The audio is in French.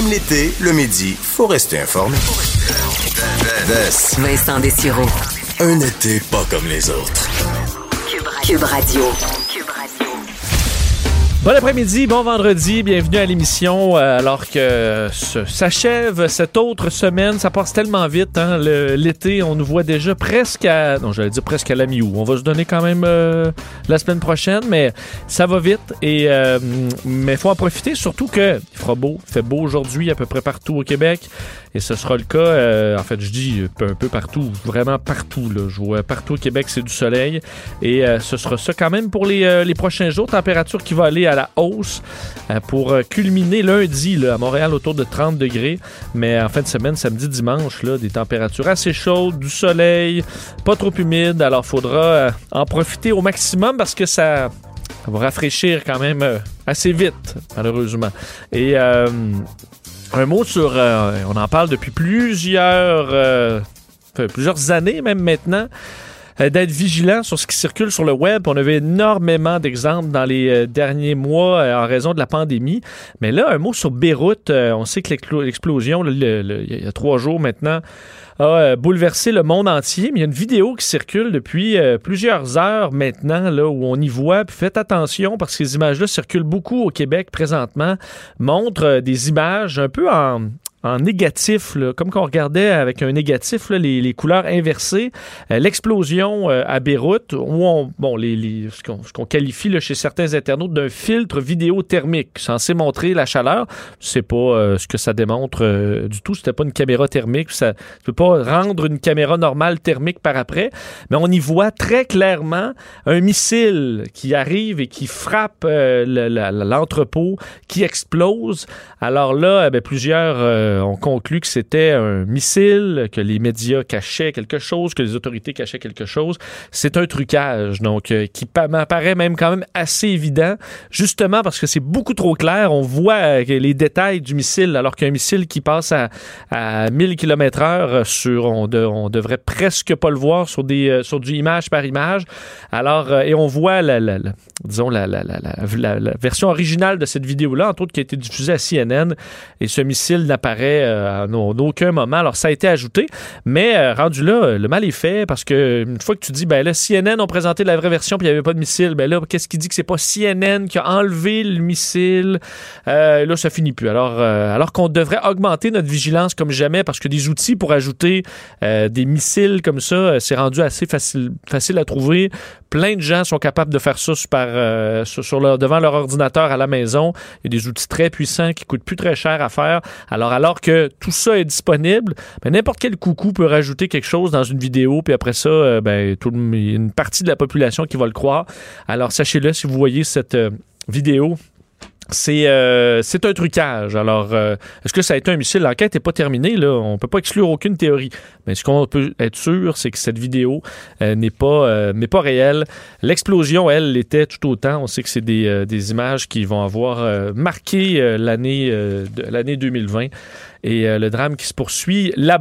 Même l'été, le midi, faut rester informé. Vincent Dessureau. Un été pas comme les autres. Cube Radio. Bon après-midi, bon vendredi, bienvenue à l'émission. Euh, alors que s'achève cette autre semaine, ça passe tellement vite. Hein, L'été, on nous voit déjà presque à, non, j'allais dire presque à la mi-août. On va se donner quand même euh, la semaine prochaine, mais ça va vite. Et euh, mais faut en profiter, surtout que il fera beau, il fait beau aujourd'hui à peu près partout au Québec, et ce sera le cas. en fait, je dis un peu, partout, vraiment partout. Là, je vois partout au Québec, c'est du soleil. Et ce sera ça quand même pour les, les prochains jours. Température qui va aller à la hausse euh, pour euh, culminer lundi à Montréal autour de 30 degrés. Mais en fin de semaine, samedi, dimanche, là, des températures assez chaudes, du soleil, pas trop humide. Alors, faudra euh, en profiter au maximum parce que ça, va rafraîchir quand même assez vite, malheureusement. Et un mot sur... on en parle depuis plusieurs... plusieurs années même maintenant d'être vigilant sur ce qui circule sur le web. On avait énormément d'exemples dans les euh, derniers mois euh, en raison de la pandémie. Mais là, un mot sur Beyrouth. Euh, on sait que l'explosion, il y a trois jours maintenant, a euh, bouleversé le monde entier. Mais il y a une vidéo qui circule depuis euh, plusieurs heures maintenant, là, où on y voit. Puis faites attention parce que ces images-là circulent beaucoup au Québec présentement, montrent euh, des images un peu en en négatif, là, comme qu'on regardait avec un négatif, là, les, les couleurs inversées, Euh, l'explosion euh, à Beyrouth, où on, bon, les, les- ce qu'on qu'on qualifie là, chez certains internautes d'un filtre vidéothermique censé montrer la chaleur. C'est pas euh, ce que ça démontre euh, du tout. C'était pas une caméra thermique. Ça tu peux pas rendre une caméra normale thermique par après, mais on y voit très clairement un missile qui arrive et qui frappe l'entrepôt, qui explose. Alors là, eh plusieurs euh, ont conclu que c'était un missile, que les médias cachaient quelque chose, que les autorités cachaient quelque chose. C'est un trucage, donc, euh, qui pa- m'apparaît même quand même assez évident, justement parce que c'est beaucoup trop clair. On voit euh, les détails du missile, alors qu'un missile qui passe à, à 1000 km heure sur, on, de- on devrait presque pas le voir sur des, sur du image par image. Alors, et on voit la, disons, la- la version originale de cette vidéo-là, entre autres, qui a été diffusée à CNN. Et ce missile n'apparaît euh, en, aucun moment. Alors, ça a été ajouté. Mais euh, rendu là, le mal est fait parce que une fois que tu dis, ben là, CNN ont présenté la vraie version puis il n'y avait pas de missile, ben là, qu'est-ce qui dit que c'est pas CNN qui a enlevé le missile? Euh, là, ça finit plus. Alors, alors qu'on devrait augmenter notre vigilance comme jamais parce que des outils pour ajouter des missiles comme ça, c'est rendu assez facile, facile à trouver. Plein de gens sont capables de faire ça leur, devant leur ordinateur à la maison. Il y a des outils très puissants qui coûtent plus très cher à faire. Alors que tout ça est disponible, ben, n'importe quel coucou peut rajouter quelque chose dans une vidéo, puis après ça, euh, ben, tout une partie de la population qui va le croire. Alors, sachez-le, si vous voyez cette euh, vidéo, c'est euh, c'est un trucage. Alors, euh, est-ce que ça a été un missile? L'enquête n'est pas terminée. Là. On ne peut pas exclure aucune théorie. Mais ce qu'on peut être sûr, c'est que cette vidéo euh, n'est pas, réelle. L'explosion, elle, l'était tout autant. On sait que c'est des, des images qui vont avoir marqué l'année euh, de- l'année 2020 et le drame qui se poursuit là